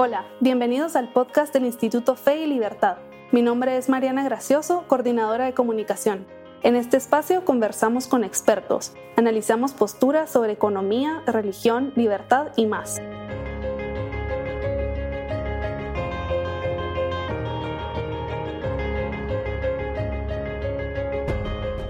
Hola, bienvenidos al podcast del Instituto Fe y Libertad. Mi nombre es Mariana Gracioso, coordinadora de comunicación. En este espacio conversamos con expertos, analizamos posturas sobre economía, religión, libertad y más.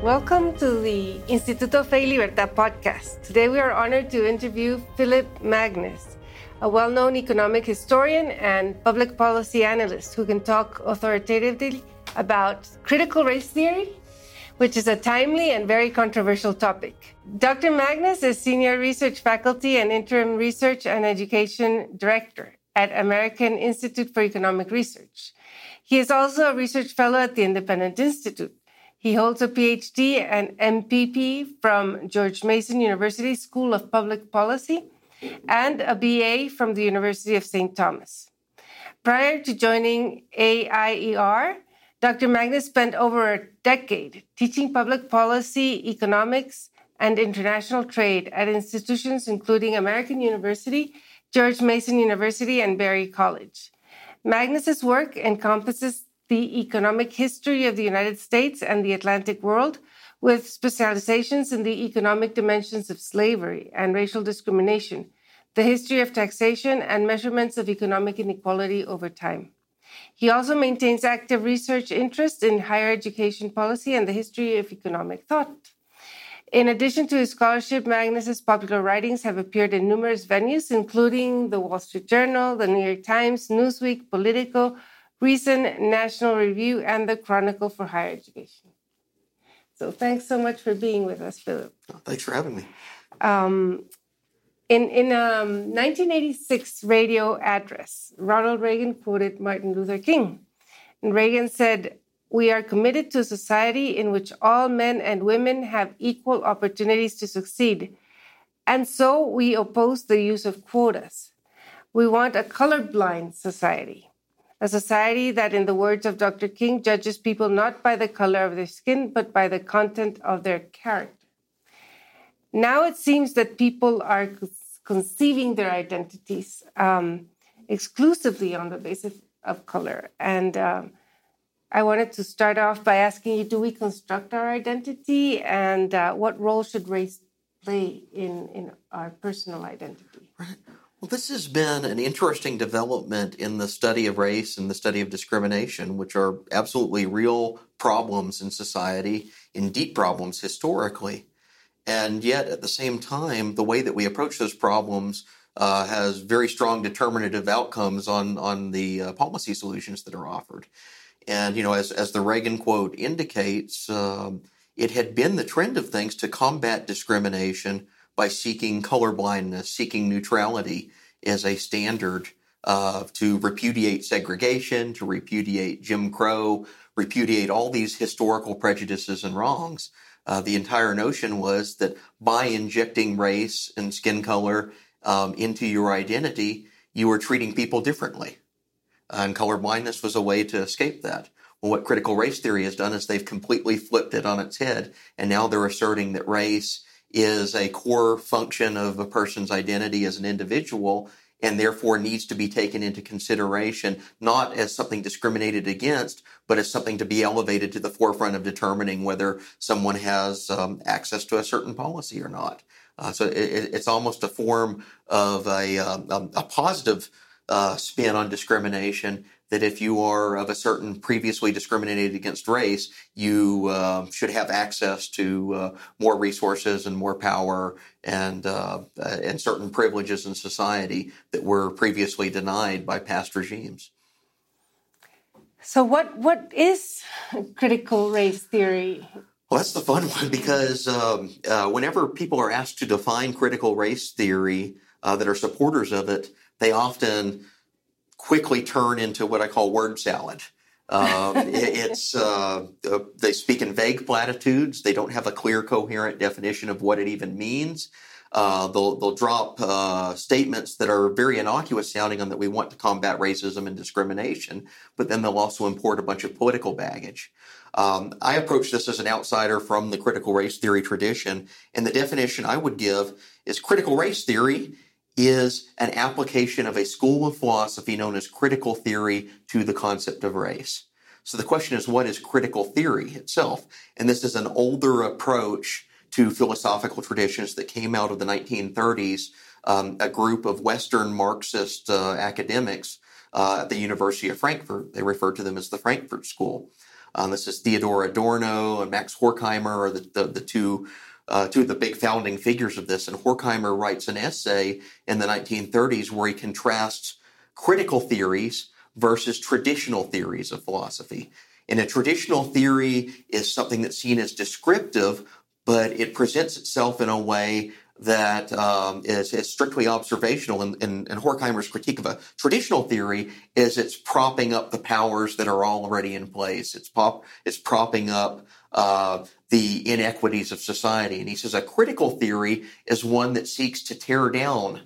Welcome to the Instituto Fe y Libertad podcast. Today we are honored to interview Philip Magnus. A well known economic historian and public policy analyst who can talk authoritatively about critical race theory, which is a timely and very controversial topic. Dr. Magness is senior research faculty and interim research and education director at American Institute for Economic Research. He is also a research fellow at the Independent Institute. He holds a PhD and MPP from George Mason University School of Public Policy and a BA from the University of St. Thomas. Prior to joining AIER, Dr. Magness spent over a decade teaching public policy, economics, and international trade at institutions including American University, George Mason University, and Berry College. Magness's work encompasses the economic history of the United States and the Atlantic world, with specializations in the economic dimensions of slavery and racial discrimination, the history of taxation, and measurements of economic inequality over time. He also maintains active research interest in higher education policy and the history of economic thought. In addition to his scholarship, Magness's popular writings have appeared in numerous venues, including the Wall Street Journal, the New York Times, Newsweek, Politico, Reason, National Review, and the Chronicle for Higher Education. So thanks so much for being with us, Phillip. Thanks for having me. Um, in in a um, 1986 radio address, Ronald Reagan quoted Martin Luther King. And Reagan said, We are committed to a society in which all men and women have equal opportunities to succeed. And so we oppose the use of quotas. We want a colorblind society a society that, in the words of Dr. King, judges people not by the color of their skin, but by the content of their character. Now it seems that people are conceiving their identities um, exclusively on the basis of color. And um, I wanted to start off by asking you do we construct our identity, and uh, what role should race play in, in our personal identity? Well, this has been an interesting development in the study of race and the study of discrimination, which are absolutely real problems in society, in deep problems historically. And yet, at the same time, the way that we approach those problems uh, has very strong determinative outcomes on, on the uh, policy solutions that are offered. And, you know, as, as the Reagan quote indicates, um, it had been the trend of things to combat discrimination by seeking colorblindness, seeking neutrality as a standard uh, to repudiate segregation, to repudiate Jim Crow, repudiate all these historical prejudices and wrongs. Uh, the entire notion was that by injecting race and skin color um, into your identity, you were treating people differently. And colorblindness was a way to escape that. Well, what critical race theory has done is they've completely flipped it on its head, and now they're asserting that race is a core function of a person's identity as an individual and therefore needs to be taken into consideration not as something discriminated against, but as something to be elevated to the forefront of determining whether someone has um, access to a certain policy or not. Uh, so it, it's almost a form of a, um, a positive uh, spin on discrimination that if you are of a certain previously discriminated against race, you uh, should have access to uh, more resources and more power and uh, and certain privileges in society that were previously denied by past regimes. So, what what is critical race theory? Well, that's the fun one because um, uh, whenever people are asked to define critical race theory uh, that are supporters of it, they often quickly turn into what I call word salad. Um, it's uh, uh, they speak in vague platitudes. They don't have a clear, coherent definition of what it even means. Uh, they'll they'll drop uh, statements that are very innocuous sounding on that we want to combat racism and discrimination, but then they'll also import a bunch of political baggage. Um, I approach this as an outsider from the critical race theory tradition, and the definition I would give is critical race theory is an application of a school of philosophy known as critical theory to the concept of race. So the question is, what is critical theory itself? And this is an older approach to philosophical traditions that came out of the 1930s. Um, a group of Western Marxist uh, academics uh, at the University of Frankfurt. They refer to them as the Frankfurt School. Um, this is Theodor Adorno and Max Horkheimer are the, the, the two uh, two of the big founding figures of this. And Horkheimer writes an essay in the 1930s where he contrasts critical theories versus traditional theories of philosophy. And a traditional theory is something that's seen as descriptive, but it presents itself in a way that um, is, is strictly observational. And, and, and, Horkheimer's critique of a traditional theory is it's propping up the powers that are already in place. It's pop, it's propping up uh, the inequities of society. And he says a critical theory is one that seeks to tear down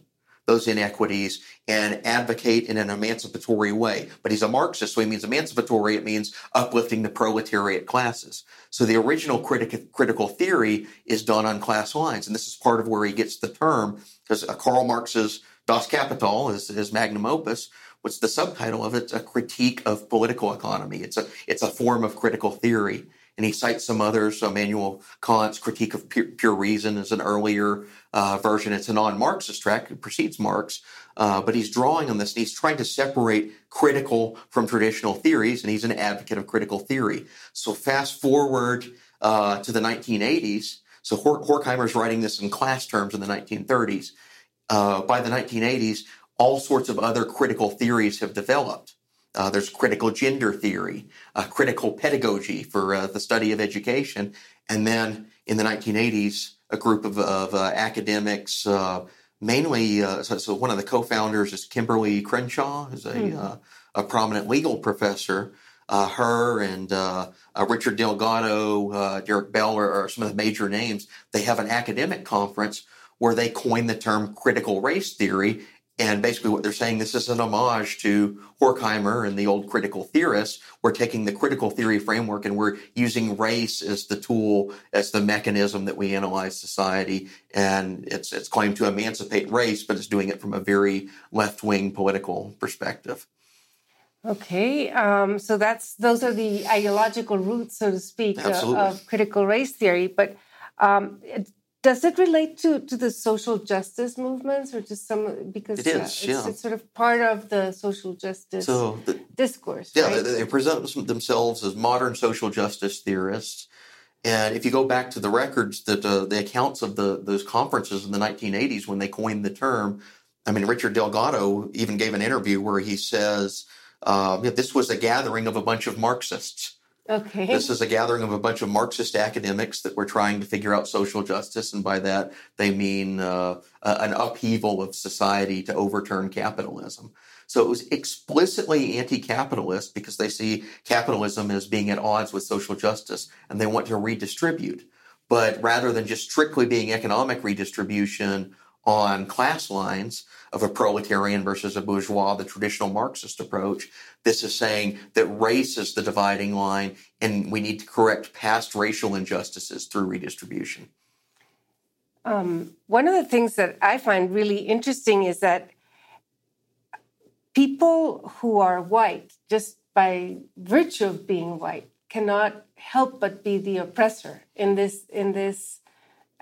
those inequities and advocate in an emancipatory way. But he's a Marxist, so he means emancipatory. It means uplifting the proletariat classes. So the original critic- critical theory is done on class lines. And this is part of where he gets the term, because uh, Karl Marx's Das Kapital is his magnum opus. What's the subtitle of it? It's a critique of political economy. It's a, it's a form of critical theory and he cites some others. So Immanuel Kant's Critique of Pure, Pure Reason is an earlier uh, version. It's a non-Marxist track; it precedes Marx, uh, but he's drawing on this and he's trying to separate critical from traditional theories, and he's an advocate of critical theory. So fast forward uh, to the 1980s. So Hor- Horkheimer's writing this in class terms in the 1930s. Uh, by the 1980s, all sorts of other critical theories have developed. Uh, there's critical gender theory, uh, critical pedagogy for uh, the study of education. And then in the 1980s, a group of, of uh, academics, uh, mainly, uh, so, so, one of the co founders is Kimberlé Crenshaw, who's a, mm. a prominent legal professor. her and Richard Delgado, Derek Bell are, are some of the major names. They have an academic conference where they coined the term critical race theory and basically, what they're saying this is an homage to Horkheimer and the old critical theorists. We're taking the critical theory framework and we're using race as the tool, as the mechanism that we analyze society. And it's it's claimed to emancipate race, but it's doing it from a very left wing political perspective. Okay, um, so that's those are the ideological roots, so to speak, uh, of critical race theory. But um, does it relate to, to the social justice movements or just some because it is, it's, yeah. it's, sort of part of the social justice so the, discourse yeah right? they, they present themselves as modern social justice theorists and if you go back to the records that uh, the accounts of the those conferences in the 1980s when they coined the term i mean richard delgado even gave an interview where he says uh, this was a gathering of a bunch of marxists Okay. This is a gathering of a bunch of Marxist academics that were trying to figure out social justice, and by that they mean uh, an upheaval of society to overturn capitalism. So it was explicitly anti-capitalist because they see capitalism as being at odds with social justice, and they want to redistribute. But rather than just strictly being economic redistribution on class lines of a proletarian versus a bourgeois, the traditional Marxist approach. This is saying that race is the dividing line and we need to correct past racial injustices through redistribution. Um, one of the things that I find really interesting is that people who are white, just by virtue of being white, cannot help but be the oppressor in this in this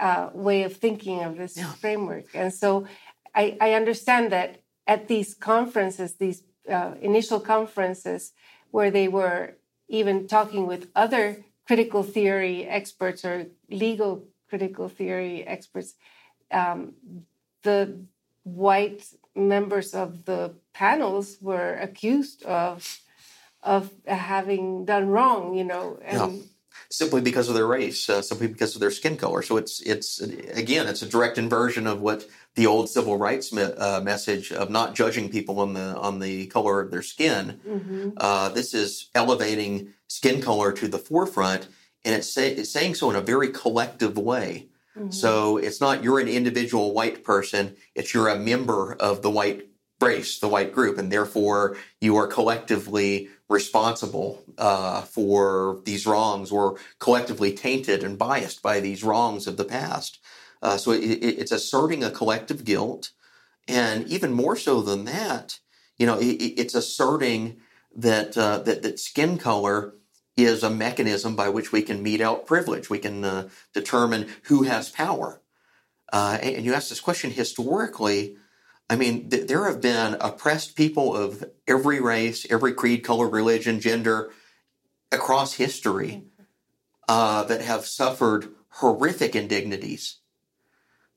uh, way of thinking of this yeah. framework. And so I, I, understand that at these conferences, these uh, initial conferences, where they were even talking with other critical theory experts or legal critical theory experts, um, the white members of the panels were accused of of having done wrong, you know, and simply because of their race, uh, simply because of their skin color. So it's it's again, it's a direct inversion of what the old civil rights me- uh, message of not judging people on the on the color of their skin. Mm-hmm. Uh, this is elevating skin color to the forefront, and it's, say, it's saying so in a very collective way. Mm-hmm. So it's not you're an individual white person; it's you're a member of the white race, the white group, and therefore you are collectively responsible uh, for these wrongs or collectively tainted and biased by these wrongs of the past. Uh, so it, it's asserting a collective guilt And even more so than that, you know, it, it's asserting that, uh, that that skin color is a mechanism by which we can mete out privilege. We can uh, determine who has power. Uh, and, and, you ask this question historically. I mean, th- there have been oppressed people of every race, every creed, color, religion, gender across history uh, that have suffered horrific indignities.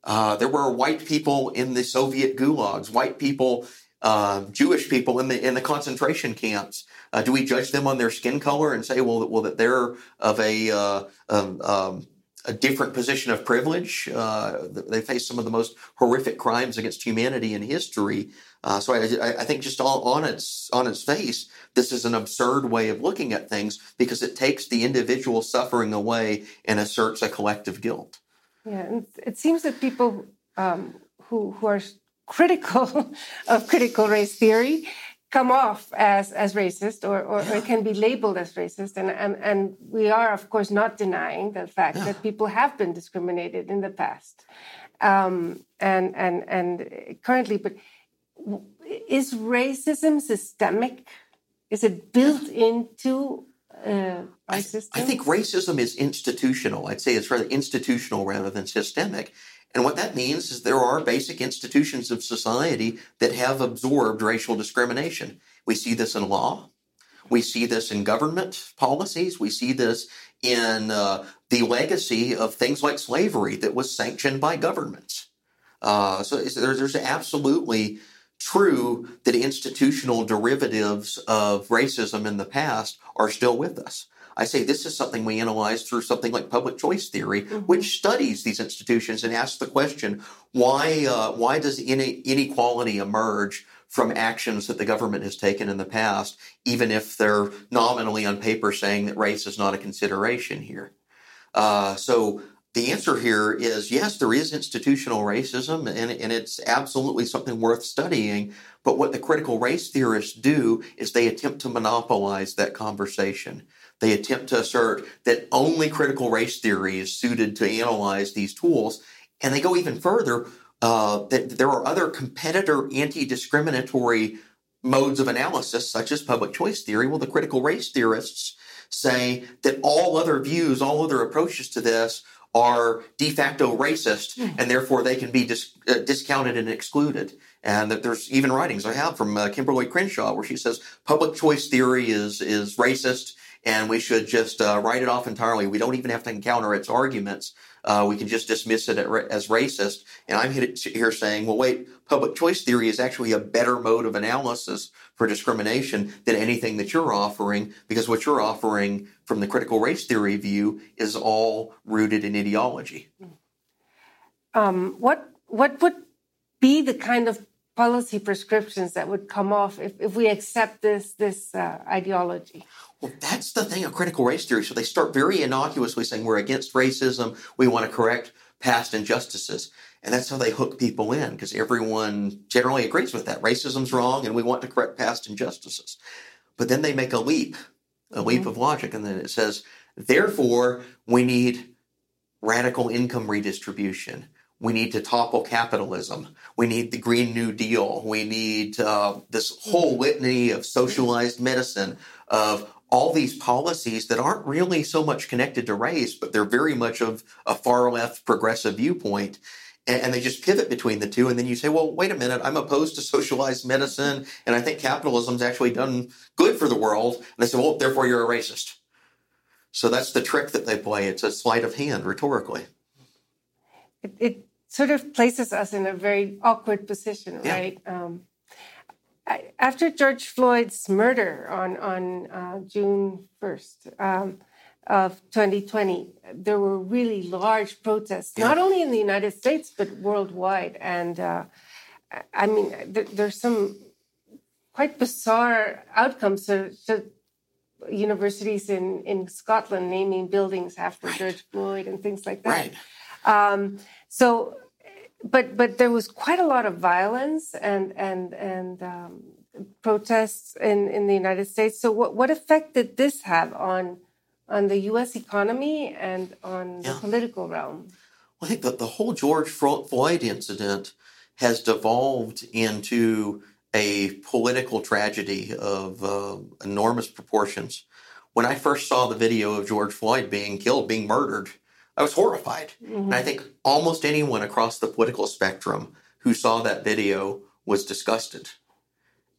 Uh, there were white people in the Soviet gulags, white people, uh, Jewish people in the in the concentration camps. Uh, do we judge them on their skin color and say, well, well, that they're of a uh, um, um, a different position of privilege? Uh, they face some of the most horrific crimes against humanity in history. Uh, so I, I, think just on, on its on its face, this is an absurd way of looking at things because it takes the individual suffering away and asserts a collective guilt. Yeah, and it seems that people um, who who are critical of critical race theory come off as as racist or, or, yeah. or, can be labeled as racist and, and and we are of course not denying the fact yeah. that people have been discriminated in the past um, and and and currently but is racism systemic is it built into uh, I, I, think racism is institutional. I'd say it's rather institutional rather than systemic. And what that means is there are basic institutions of society that have absorbed racial discrimination. We see this in law. We see this in government policies. We see this in uh, the legacy of things like slavery that was sanctioned by governments. Uh, so there's, there's absolutely true that institutional derivatives of racism in the past are still with us. I say this is something we analyze through something like public choice theory, mm-hmm. which studies these institutions and asks the question: Why? Uh, why does inequality emerge from actions that the government has taken in the past, even if they're nominally on paper saying that race is not a consideration here? Uh, so the answer here is yes, there is institutional racism, and, and it's absolutely something worth studying. But what the critical race theorists do is they attempt to monopolize that conversation. They attempt to assert that only critical race theory is suited to analyze these tools. And they go even further uh, that there are other competitor anti discriminatory modes of analysis, such as public choice theory. Well, the critical race theorists say that all other views, all other approaches to this are de facto racist hmm. and therefore they can be dis- uh, discounted and excluded. And that there's even writings I have from uh, Kimberlé Crenshaw where she says public choice theory is is racist and we should just uh, write it off entirely. We don't even have to encounter its arguments. Uh, we can just dismiss it as racist. And I'm here saying, well, wait, public choice theory is actually a better mode of analysis for discrimination than anything that you're offering, because what you're offering from the critical race theory view is all rooted in ideology. Um, what what would be the kind of policy prescriptions that would come off if, if we accept this this uh, ideology? Well, that's the thing of critical race theory. So they start very innocuously saying we're against racism, we want to correct past injustices. And that's how they hook people in because everyone generally agrees with that. Racism's wrong and we want to correct past injustices. But then they make a leap, a mm-hmm. leap of logic, and then it says, therefore, we need radical income redistribution. We need to topple capitalism. We need the Green New Deal. We need uh, this whole litany of socialized medicine, of all these policies that aren't really so much connected to race, but they're very much of a far left progressive viewpoint. And, and, they just pivot between the two. And then you say, well, wait a minute, I'm opposed to socialized medicine, and I think capitalism's actually done good for the world. And they say, well, therefore you're a racist. So that's the trick that they play. It's a sleight of hand rhetorically. It, it sort of places us in a very awkward position, right? Um, after George Floyd's murder on on uh, June first um, of 2020, there were really large protests, yeah. not only in the United States but worldwide. And uh, I mean, th- there's some quite bizarre outcomes. So, so, universities in in Scotland naming buildings after right. George Floyd and things like that. Right. Um, so but but there was quite a lot of violence and and and um, protests in in the United States. So what what effect did this have on on the U.S. economy and on yeah. the political realm? Well, I think that the whole George Floyd incident has devolved into a political tragedy of uh, enormous proportions. When I first saw the video of George Floyd being killed, being murdered, I was horrified. Mm-hmm. And I think almost anyone across the political spectrum who saw that video was disgusted.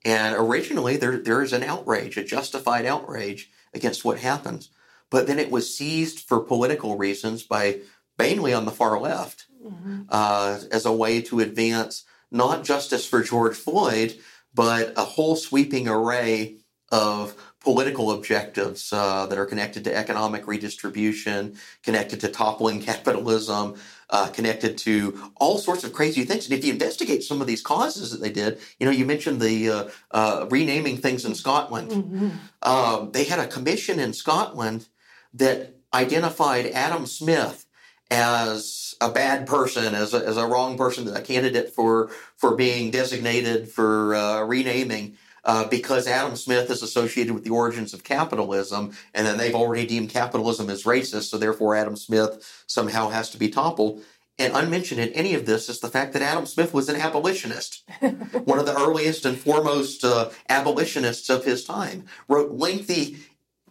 And originally, there, there is an outrage, a justified outrage against what happens. But then it was seized for political reasons by mainly on the far left mm-hmm. uh, as a way to advance not justice for George Floyd, but a whole sweeping array of political objectives uh, that are connected to economic redistribution, connected to toppling capitalism, uh, connected to all sorts of crazy things. And if you investigate some of these causes that they did, you know, you mentioned the uh, uh renaming things in Scotland. Mm-hmm. Um, they had a commission in Scotland that identified Adam Smith as a bad person, as a, as a wrong person, a candidate for for being designated for uh, renaming. Uh, because Adam Smith is associated with the origins of capitalism, and then they've already deemed capitalism as racist, so therefore Adam Smith somehow has to be toppled. And unmentioned in any of this is the fact that Adam Smith was an abolitionist, one of the earliest and foremost uh, abolitionists of his time. Wrote lengthy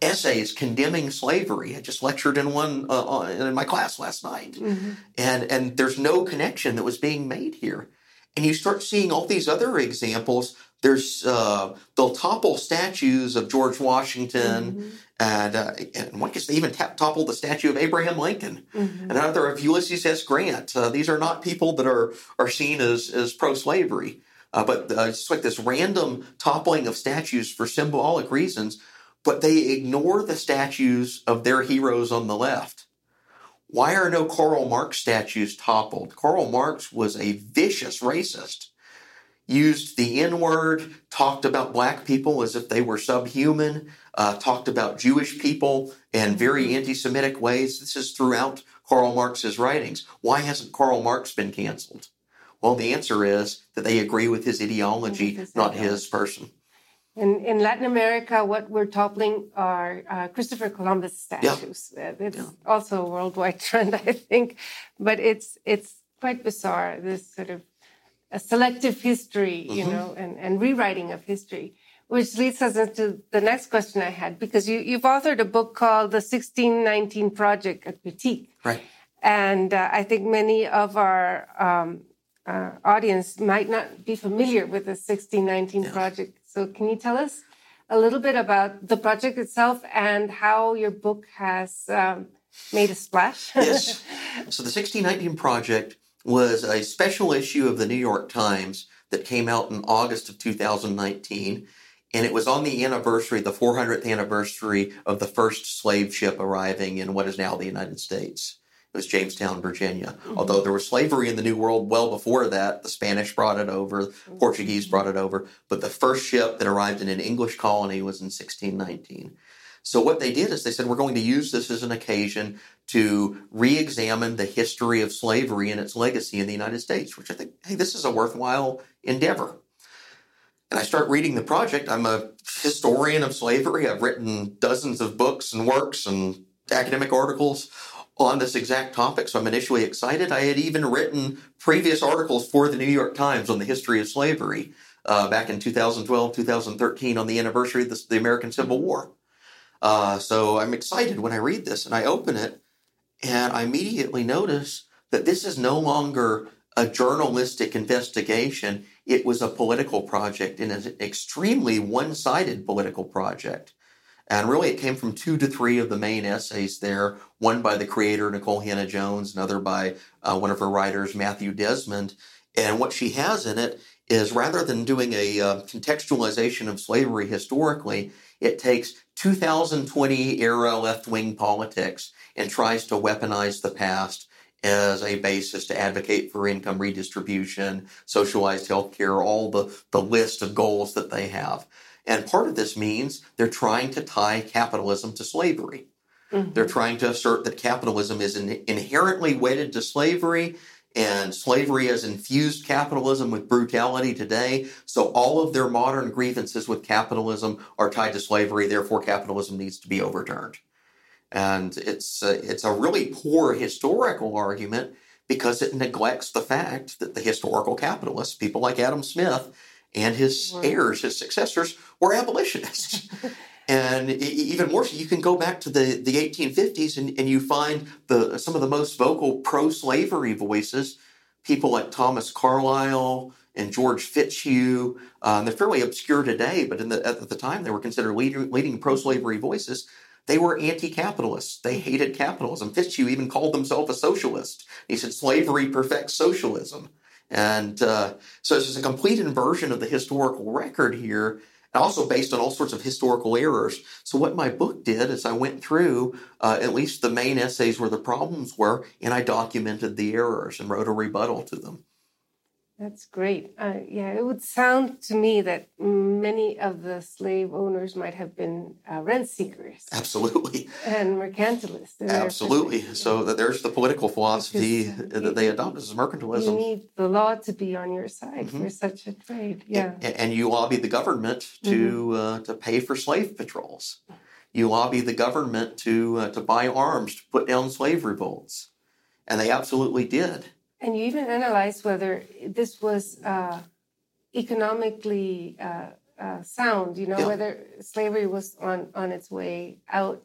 essays condemning slavery. I just lectured in one uh, in my class last night, mm-hmm. and and there's no connection that was being made here. And you start seeing all these other examples. There's uh, they'll topple statues of George Washington, mm-hmm. and uh, and one case they even t- topple the statue of Abraham Lincoln, mm-hmm. and another of Ulysses S. Grant. Uh, these are not people that are are seen as as pro slavery. Uh, but uh, it's like this random toppling of statues for symbolic reasons but they ignore the statues of their heroes on the left. Why are no Karl Marx statues toppled? Karl Marx was a vicious racist, used the N word, talked about black people as if they were subhuman, uh, talked about Jewish people in very anti Semitic ways. This is throughout Karl Marx's writings. Why hasn't Karl Marx been canceled? Well, the answer is that they agree with his ideology, his not ideology. his person. In, in Latin America, what we're toppling are uh, Christopher Columbus statues. Yeah. Uh, it's yeah. also a worldwide trend, I think, but it's it's quite bizarre. This sort of a selective history, you mm-hmm. know, and, and rewriting of history, which leads us into the next question I had because you you've authored a book called The 1619 Project, a critique, right? And uh, I think many of our um, uh, audience might not be familiar with the 1619 yeah. project so, can you tell us a little bit about the project itself and how your book has um, made a splash? yes. So, the 1619 Project was a special issue of the New York Times that came out in August of 2019. And it was on the anniversary, the 400th anniversary of the first slave ship arriving in what is now the United States. It was Jamestown, Virginia. Mm-hmm. Although there was slavery in the New World well before that, the Spanish brought it over, mm-hmm. Portuguese brought it over, but the first ship that arrived in an English colony was in 1619. So what they did is they said we're going to use this as an occasion to re-examine the history of slavery and its legacy in the United States, which I think, hey, this is a worthwhile endeavor. And I start reading the project. I'm a historian of slavery. I've written dozens of books and works and academic articles on this exact topic, so I'm initially excited. I had even written previous articles for the New York Times on the history of slavery uh, back in 2012, 2013, on the anniversary of the, the American Civil War. Uh, so I'm excited when I read this and I open it, and I immediately notice that this is no longer a journalistic investigation. It was a political project and an extremely one sided political project. And really, it came from two to three of the main essays there one by the creator, Nikole Hannah-Jones, another by uh, one of her writers, Matthew Desmond. And what she has in it is rather than doing a uh, contextualization of slavery historically, it takes 2020 era left wing politics and tries to weaponize the past as a basis to advocate for income redistribution, socialized health care, all the, the list of goals that they have. And part of this means they're trying to tie capitalism to slavery. Mm-hmm. They're trying to assert that capitalism is in, inherently wedded to slavery and slavery has infused capitalism with brutality today. So all of their modern grievances with capitalism are tied to slavery. Therefore, capitalism needs to be overturned. And it's a, it's a really poor historical argument because it neglects the fact that the historical capitalists, people like Adam Smith and his heirs, his successors, were abolitionists. and even more so, you can go back to the, the 1850s and, and you find the some of the most vocal pro-slavery voices, people like Thomas Carlyle and George Fitzhugh. Uh, they're fairly obscure today, but the, at the time they were considered leading, leading pro-slavery voices. They were anti-capitalists. They hated capitalism. Fitzhugh even called himself a socialist. He said slavery perfects socialism. And uh, so is a complete inversion of the historical record here, also based on all sorts of historical errors. So what my book did is I went through uh, at least the main essays where the problems were, and I documented the errors and wrote a rebuttal to them. That's great. Uh, yeah, it would sound to me that many of the slave owners might have been uh, rent seekers. Absolutely. And mercantilists. Absolutely. So that there's the political philosophy because that they adopt as mercantilism. You need the law to be on your side mm-hmm. for such a trade. Yeah. And, and you lobby the government to mm-hmm. uh, to pay for slave patrols. You lobby the government to uh, to buy arms to put down slave revolts, and they absolutely did. And you even analyzed whether this was uh, economically uh, uh, sound, you know, yeah. whether slavery was on, on its way out.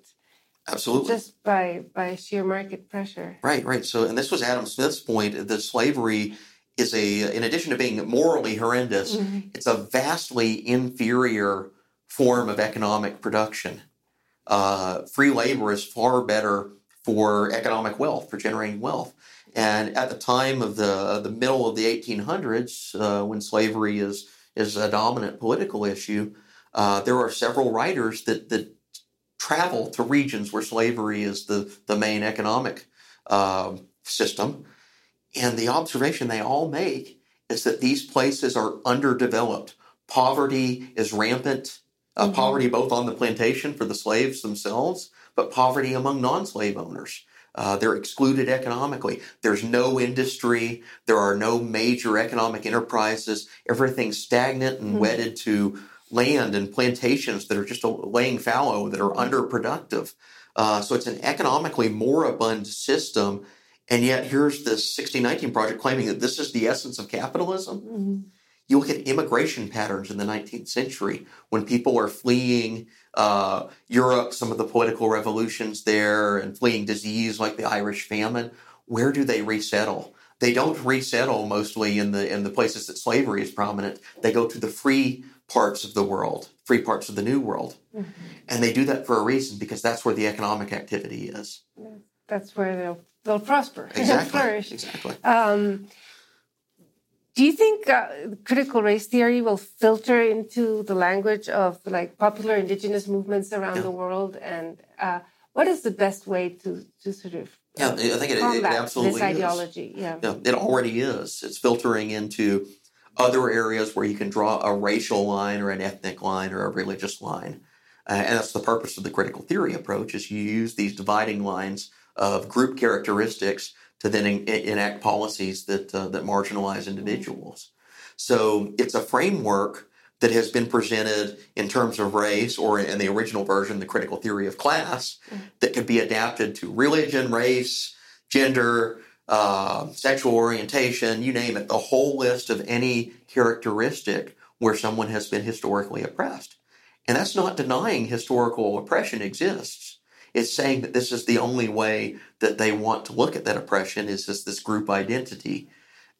Absolutely. Just by, by sheer market pressure. Right, right. So, and this was Adam Smith's point that slavery is a, in addition to being morally horrendous, mm-hmm. it's a vastly inferior form of economic production. Uh, free labor is far better for economic wealth, for generating wealth. And at the time of the the middle of the 1800s, uh, when slavery is is a dominant political issue, uh, there are several writers that that travel to regions where slavery is the the main economic uh, system, and the observation they all make is that these places are underdeveloped. Poverty is rampant. Uh, mm-hmm. Poverty both on the plantation for the slaves themselves, but poverty among non-slave owners. Uh, they're excluded economically. There's no industry. There are no major economic enterprises. Everything's stagnant and mm-hmm. wedded to land and plantations that are just laying fallow, that are mm-hmm. underproductive. Uh, so it's an economically moribund system. And yet here's this 1619 project claiming that this is the essence of capitalism. Mm-hmm. You look at immigration patterns in the 19th century when people are fleeing uh, Europe, some of the political revolutions there, and fleeing disease like the Irish famine. Where do they resettle? They don't resettle mostly in the in the places that slavery is prominent. They go to the free parts of the world, free parts of the new world, mm-hmm. and they do that for a reason because that's where the economic activity is. That's where they'll they'll prosper, exactly, flourish. Exactly. Um, do you think uh, critical race theory will filter into the language of like popular indigenous movements around yeah. the world? And uh, what is the best way to, to sort of yeah, I think it, it absolutely this ideology. Is. Yeah. yeah, it already is. It's filtering into other areas where you can draw a racial line or an ethnic line or a religious line. Uh, and that's the purpose of the critical theory approach is you use these dividing lines of group characteristics to then in, enact policies that uh, that marginalize individuals. So it's a framework that has been presented in terms of race, or in the original version, the critical theory of class, that could be adapted to religion, race, gender, uh, sexual orientation, you name it, the whole list of any characteristic where someone has been historically oppressed. And that's not denying historical oppression exists. It's saying that this is the only way that they want to look at that oppression is just this group identity.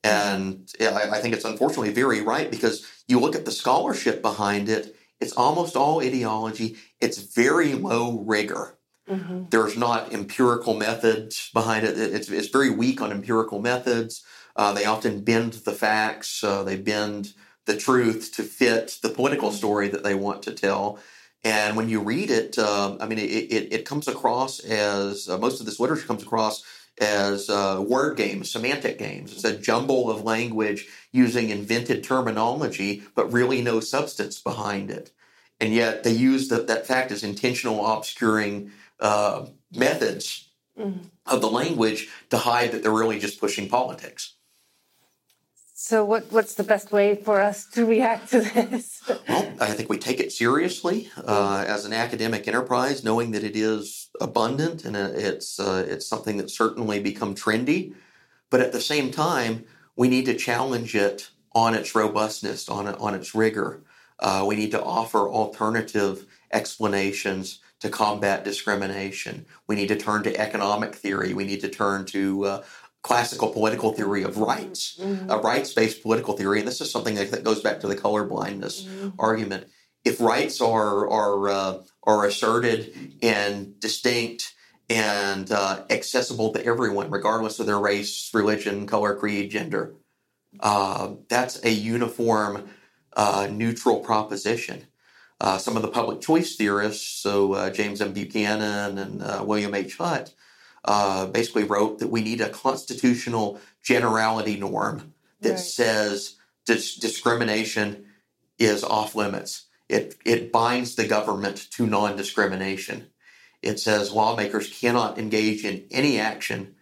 And I, think it's unfortunately very right because you look at the scholarship behind it, it's almost all ideology. It's very low rigor. Mm-hmm. There's not empirical methods behind it. It's, it's very weak on empirical methods. Uh, they often bend the facts. Uh, they bend the truth to fit the political story that they want to tell. And when you read it, uh, I mean, it, it, it, comes across as uh, most of this literature comes across as uh, word games, semantic games. It's a jumble of language using invented terminology, but really no substance behind it. And yet they use the, that fact as intentional obscuring uh, methods mm-hmm. of the language to hide that they're really just pushing politics. So, what, what's the best way for us to react to this? well, I think we take it seriously uh, as an academic enterprise, knowing that it is abundant and it's uh, it's something that's certainly become trendy. But at the same time, we need to challenge it on its robustness, on, on its rigor. Uh, we need to offer alternative explanations to combat discrimination. We need to turn to economic theory. We need to turn to uh, classical political theory of rights, mm-hmm. a rights based political theory. And this is something that, that goes back to the colorblindness mm-hmm. argument. If rights are, are, uh, are asserted and distinct and uh, accessible to everyone, regardless of their race, religion, color, creed, gender, uh, that's a uniform, uh, neutral proposition. Uh, some of the public choice theorists, so uh, James M. Buchanan and uh, William H. Hutt, uh, basically wrote that we need a constitutional generality norm that right. says dis- discrimination is off limits. It, it binds the government to non discrimination. It says lawmakers cannot engage in any action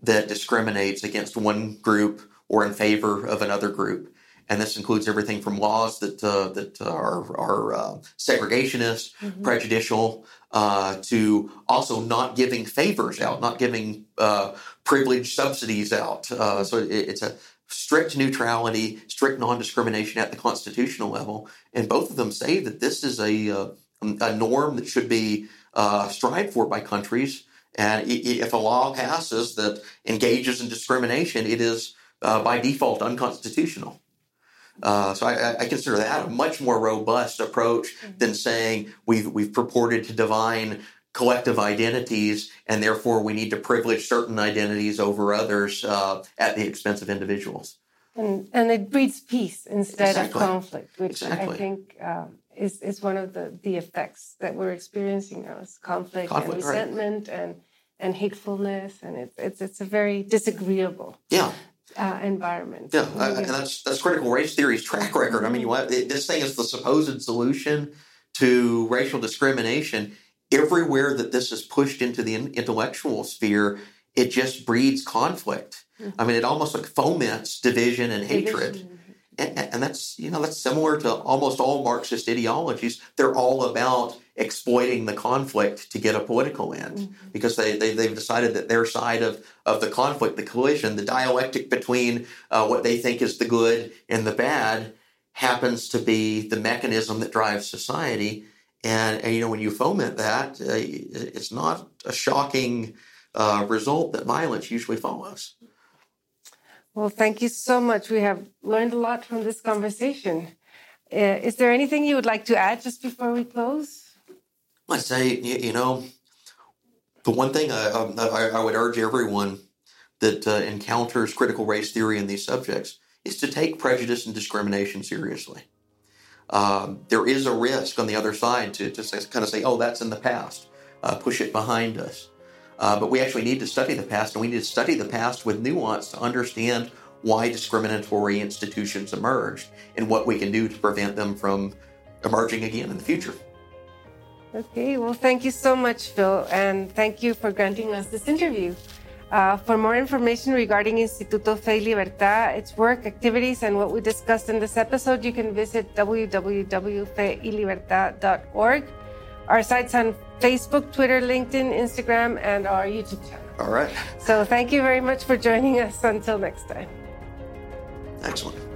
that discriminates against one group or in favor of another group and this includes everything from laws that uh, that are are uh, segregationist, mm-hmm. prejudicial, uh, to also not giving favors out, not giving uh, privileged subsidies out. Uh, so it, it's a strict neutrality, strict non-discrimination at the constitutional level, and both of them say that this is a uh, a norm that should be strived for by countries. And if a law passes that engages in discrimination, it is by default unconstitutional. Uh, so I, I, consider that a much more robust approach mm-hmm. than saying we've we've purported to divine collective identities and therefore we need to privilege certain identities over others uh, at the expense of individuals. And and it breeds peace instead exactly. of conflict, which exactly. I think um, is is one of the the effects that we're experiencing now is conflict, conflict and resentment right. and and hatefulness, and it's it's it's a very disagreeable. Yeah uh, environment. Yeah, uh, and that's that's critical race theory's track record. I mean, what, this thing is the supposed solution to racial discrimination. Everywhere that this is pushed into the intellectual sphere, it just breeds conflict. Mm-hmm. I mean, it almost like foments division and division. hatred. And, and, that's you know that's similar to almost all Marxist ideologies. They're all about exploiting the conflict to get a political end mm-hmm. because they, they they've decided that their side of of the conflict, the collision, the dialectic between uh, what they think is the good and the bad, happens to be the mechanism that drives society. And, and you know when you foment that, uh, it's not a shocking uh, result that violence usually follows. Well, thank you so much. We have learned a lot from this conversation. Uh, is there anything you would like to add just before we close? I'd say, you, know, the one thing I, I, I would urge everyone that uh, encounters critical race theory in these subjects is to take prejudice and discrimination seriously. Um, there is a risk on the other side to, to kind of say, oh, that's in the past, uh, push it behind us. Uh, but we actually need to study the past, and we need to study the past with nuance to understand why discriminatory institutions emerged and what we can do to prevent them from emerging again in the future. Okay, well, thank you so much, Phil, and thank you for granting us this interview. Uh, for more information regarding Instituto Fe y Libertad, its work, activities, and what we discussed in this episode, you can visit www.feylibertad.org. Our site's on Facebook, Twitter, LinkedIn, Instagram, and our YouTube channel. All right. So thank you very much for joining us. Until next time. Excellent.